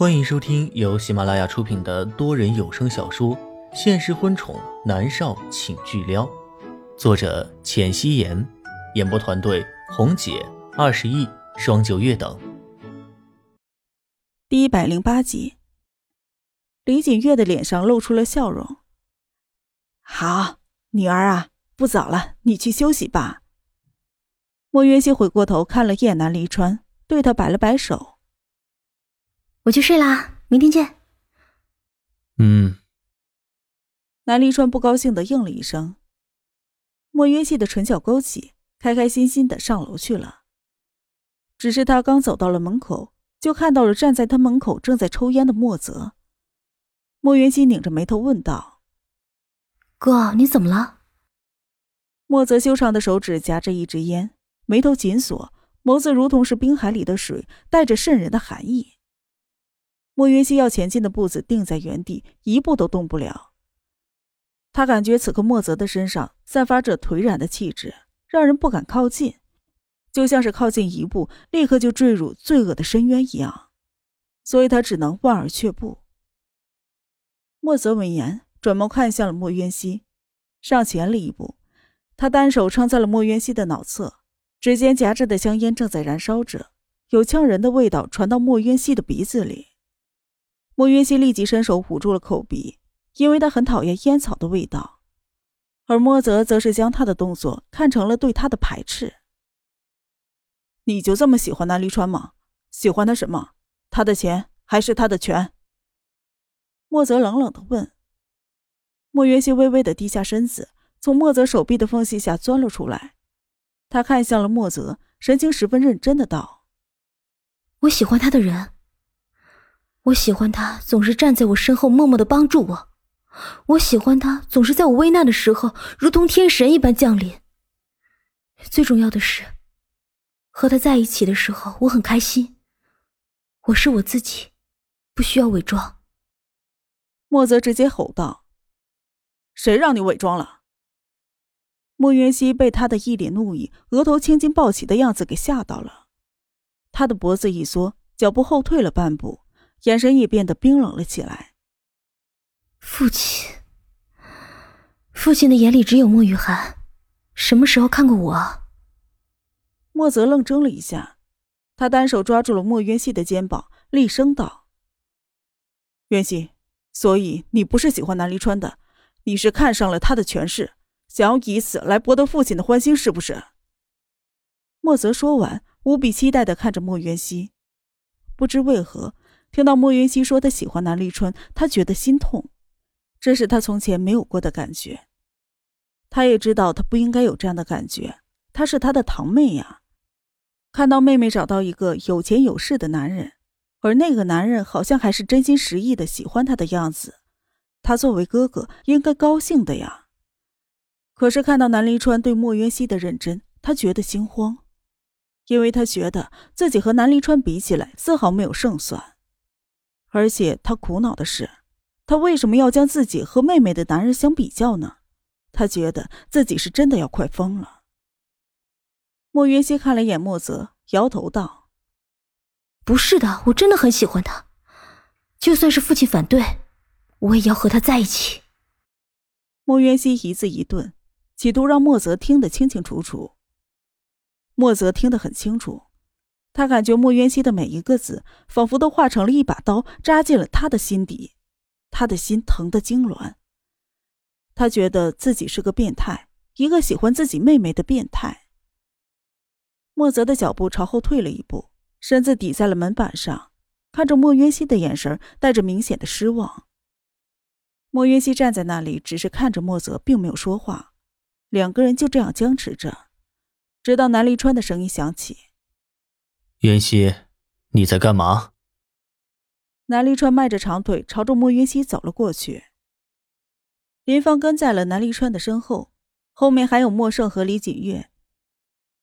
欢迎收听由喜马拉雅出品的多人有声小说《现实婚宠男少请巨撩》，作者：浅汐颜，演播团队：红姐、二十亿、双九月等。第一百零八集，李锦月的脸上露出了笑容。好，女儿啊，不早了，你去休息吧。莫渊熙回过头看了叶南离川，对他摆了摆手。我去睡啦，明天见。嗯。南离川不高兴的应了一声。莫约西的唇角勾起，开开心心的上楼去了。只是他刚走到了门口，就看到了站在他门口正在抽烟的莫泽。莫约西拧着眉头问道：“哥，你怎么了？”莫泽修长的手指夹着一支烟，眉头紧锁，眸子如同是冰海里的水，带着渗人的寒意。莫云熙要前进的步子定在原地，一步都动不了。他感觉此刻莫泽的身上散发着颓然的气质，让人不敢靠近，就像是靠近一步，立刻就坠入罪恶的深渊一样。所以他只能望而却步。莫泽闻言，转眸看向了莫渊熙，上前了一步，他单手撑在了莫渊熙的脑侧，指尖夹着的香烟正在燃烧着，有呛人的味道传到莫渊熙的鼻子里。莫云熙立即伸手捂住了口鼻，因为他很讨厌烟草的味道，而莫泽则是将他的动作看成了对他的排斥。你就这么喜欢南离川吗？喜欢他什么？他的钱还是他的权？莫泽冷冷的问。莫云熙微微的低下身子，从莫泽手臂的缝隙下钻了出来，他看向了莫泽，神情十分认真的道：“我喜欢他的人。”我喜欢他总是站在我身后默默的帮助我，我喜欢他总是在我危难的时候如同天神一般降临。最重要的是，和他在一起的时候我很开心，我是我自己，不需要伪装。莫泽直接吼道：“谁让你伪装了？”莫云熙被他的一脸怒意、额头青筋暴起的样子给吓到了，他的脖子一缩，脚步后退了半步。眼神也变得冰冷了起来。父亲，父亲的眼里只有莫雨涵，什么时候看过我？莫泽愣怔了一下，他单手抓住了莫渊熙的肩膀，厉声道：“渊熙，所以你不是喜欢南离川的，你是看上了他的权势，想要以此来博得父亲的欢心，是不是？”莫泽说完，无比期待的看着莫渊熙，不知为何。听到莫云熙说他喜欢南立春，他觉得心痛，这是他从前没有过的感觉。他也知道他不应该有这样的感觉，她是他的堂妹呀。看到妹妹找到一个有钱有势的男人，而那个男人好像还是真心实意的喜欢她的样子，他作为哥哥应该高兴的呀。可是看到南离川对莫云熙的认真，他觉得心慌，因为他觉得自己和南离川比起来丝毫没有胜算。而且他苦恼的是，他为什么要将自己和妹妹的男人相比较呢？他觉得自己是真的要快疯了。莫云熙看了一眼莫泽，摇头道：“不是的，我真的很喜欢他，就算是父亲反对，我也要和他在一起。”莫云熙一字一顿，企图让莫泽听得清清楚楚。莫泽听得很清楚。他感觉莫渊熙的每一个字，仿佛都化成了一把刀，扎进了他的心底，他的心疼得痉挛。他觉得自己是个变态，一个喜欢自己妹妹的变态。莫泽的脚步朝后退了一步，身子抵在了门板上，看着莫渊熙的眼神带着明显的失望。莫渊熙站在那里，只是看着莫泽，并没有说话。两个人就这样僵持着，直到南离川的声音响起。云溪，你在干嘛？南离川迈着长腿朝着莫云溪走了过去。林芳跟在了南离川的身后，后面还有莫胜和李锦月。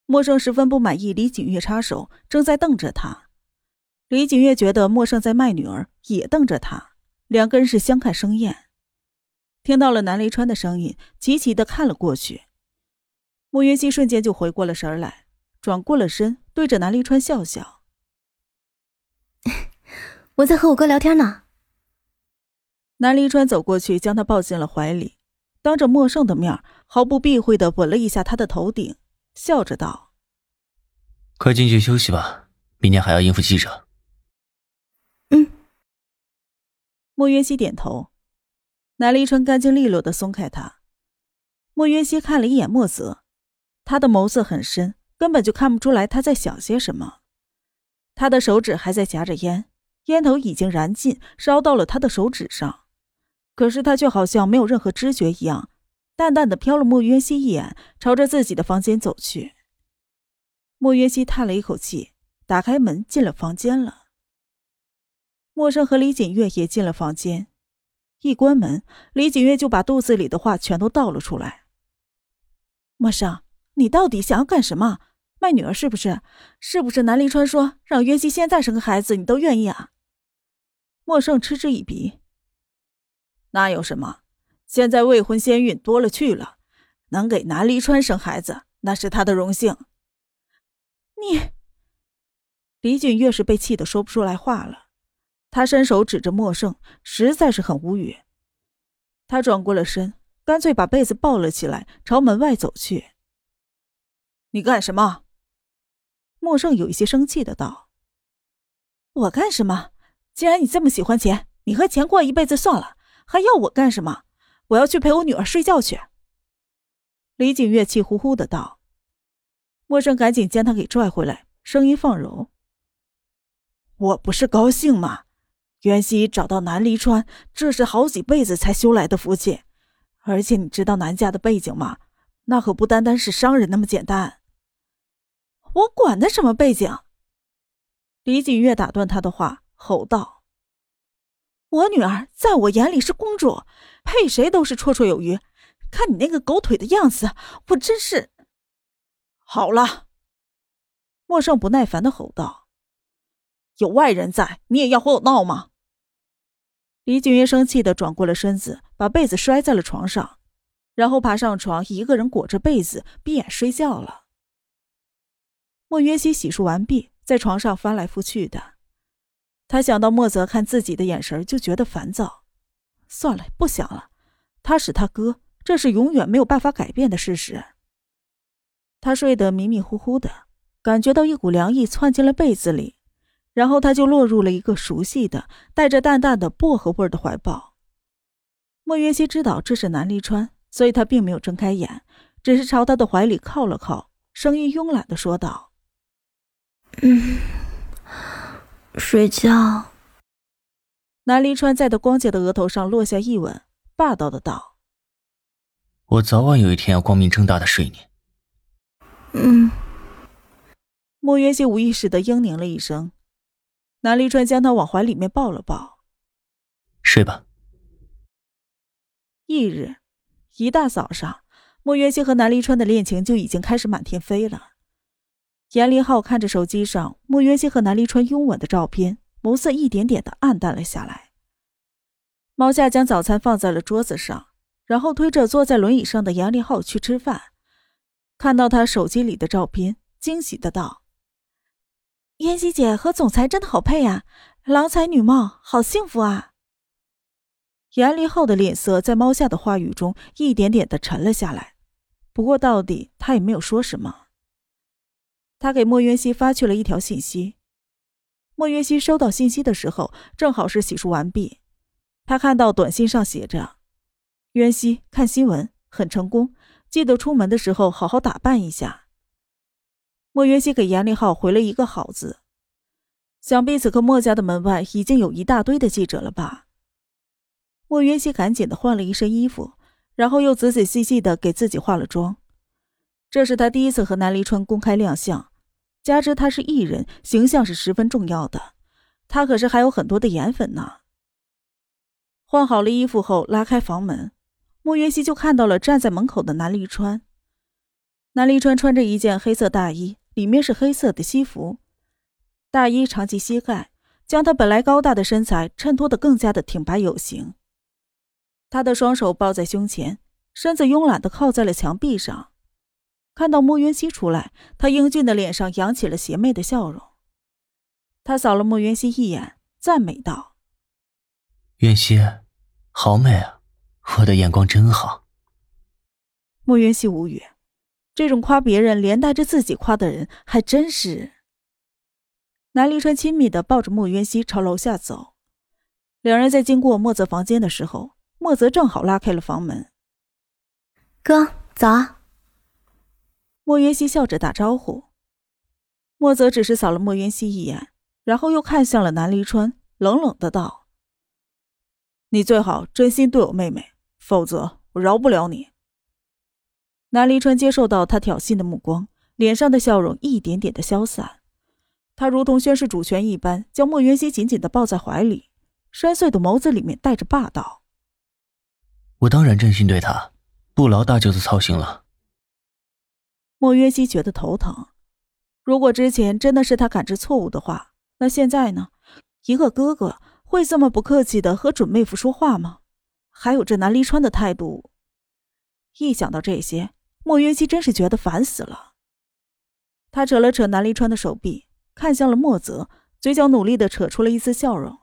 莫胜十分不满意李锦月插手，正在瞪着他。李锦月觉得莫胜在卖女儿，也瞪着他。两个人是相看生厌。听到了南离川的声音，急急的看了过去。莫云溪瞬间就回过了神来。转过了身，对着南离川笑笑：“ 我在和我哥聊天呢。南离川走过去，将他抱进了怀里，当着莫胜的面，毫不避讳的吻了一下他的头顶，笑着道：“快进去休息吧，明天还要应付记者。”嗯。莫渊熙点头，南离川干净利落的松开他。莫渊熙看了一眼莫泽，他的眸色很深，根本就看不出来他在想些什么。他的手指还在夹着烟，烟头已经燃尽，烧到了他的手指上。可是他却好像没有任何知觉一样，淡淡的瞟了莫渊熙一眼，朝着自己的房间走去。莫渊熙叹了一口气，打开门进了房间了。莫生和李锦月也进了房间，一关门，李锦月就把肚子里的话全都倒了出来。莫生，你到底想要干什么？卖女儿是不是？是不是南离川说让渊熙现在生个孩子，你都愿意啊？莫胜嗤之以鼻。那有什么？现在未婚先孕多了去了，能给南离川生孩子，那是他的荣幸。你，李俊越是被气得说不出来话了。他伸手指着莫胜，实在是很无语。他转过了身，干脆把被子抱了起来，朝门外走去。你干什么？莫胜有一些生气的道：“我干什么？既然你这么喜欢钱，你和钱过一辈子算了。”还要我干什么？我要去陪我女儿睡觉去。”李景月气呼呼的道。莫生赶紧将他给拽回来，声音放柔：“我不是高兴吗？袁熙找到南离川，这是好几辈子才修来的福气。而且你知道南家的背景吗？那可不单单是商人那么简单。我管他什么背景！”李景月打断他的话，吼道。我女儿在我眼里是公主，配谁都是绰绰有余。看你那个狗腿的样子，我真是……好了，莫胜不耐烦的吼道：“有外人在，你也要和我闹吗？”李景月生气的转过了身子，把被子摔在了床上，然后爬上床，一个人裹着被子闭眼睡觉了。莫约西洗漱完毕，在床上翻来覆去的。他想到莫泽看自己的眼神，就觉得烦躁。算了，不想了。他是他哥，这是永远没有办法改变的事实。他睡得迷迷糊糊的，感觉到一股凉意窜进了被子里，然后他就落入了一个熟悉的、带着淡淡的薄荷味的怀抱。莫约西知道这是南离川，所以他并没有睁开眼，只是朝他的怀里靠了靠，声音慵懒的说道：“嗯。”睡觉。南离川在他光洁的额头上落下一吻，霸道的道：“我早晚有一天要光明正大的睡你。”嗯。莫渊熙无意识的嘤咛了一声，南离川将他往怀里面抱了抱：“睡吧。”翌日一大早上，莫约西和南离川的恋情就已经开始满天飞了。严林浩看着手机上莫约西和南离川拥吻的照片，眸色一点点的暗淡了下来。毛夏将早餐放在了桌子上，然后推着坐在轮椅上的严林浩去吃饭。看到他手机里的照片，惊喜的道：“妍希姐和总裁真的好配啊，郎才女貌，好幸福啊！”严立浩的脸色在猫夏的话语中一点点的沉了下来，不过到底他也没有说什么。他给莫渊熙发去了一条信息。莫渊熙收到信息的时候，正好是洗漱完毕。他看到短信上写着：“渊熙看新闻很成功，记得出门的时候好好打扮一下。”莫渊熙给严立浩回了一个好字。想必此刻莫家的门外已经有一大堆的记者了吧？莫渊熙赶紧的换了一身衣服，然后又仔仔细细的给自己化了妆。这是他第一次和南离川公开亮相，加之他是艺人，形象是十分重要的。他可是还有很多的颜粉呢。换好了衣服后，拉开房门，莫云熙就看到了站在门口的南离川。南离川穿着一件黑色大衣，里面是黑色的西服，大衣长及膝盖，将他本来高大的身材衬托得更加的挺拔有型。他的双手抱在胸前，身子慵懒的靠在了墙壁上。看到莫云熙出来，他英俊的脸上扬起了邪魅的笑容。他扫了莫云熙一眼，赞美道：“云熙，好美啊，我的眼光真好。”莫渊熙无语，这种夸别人连带着自己夸的人还真是。南离川亲密的抱着莫渊熙朝楼下走，两人在经过莫泽房间的时候，莫泽正好拉开了房门。哥，早啊。莫渊熙笑着打招呼，莫泽只是扫了莫渊熙一眼，然后又看向了南离川，冷冷的道：“你最好真心对我妹妹，否则我饶不了你。”南离川接受到他挑衅的目光，脸上的笑容一点点的消散，他如同宣誓主权一般，将莫渊熙紧紧的抱在怀里，深邃的眸子里面带着霸道。我当然真心对他，不劳大舅子操心了。莫约西觉得头疼。如果之前真的是他感知错误的话，那现在呢？一个哥哥会这么不客气的和准妹夫说话吗？还有这南离川的态度，一想到这些，莫约西真是觉得烦死了。他扯了扯南离川的手臂，看向了莫泽，嘴角努力的扯出了一丝笑容：“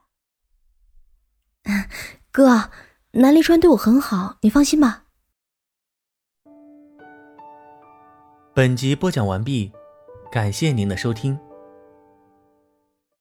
哥，南离川对我很好，你放心吧。”本集播讲完毕，感谢您的收听。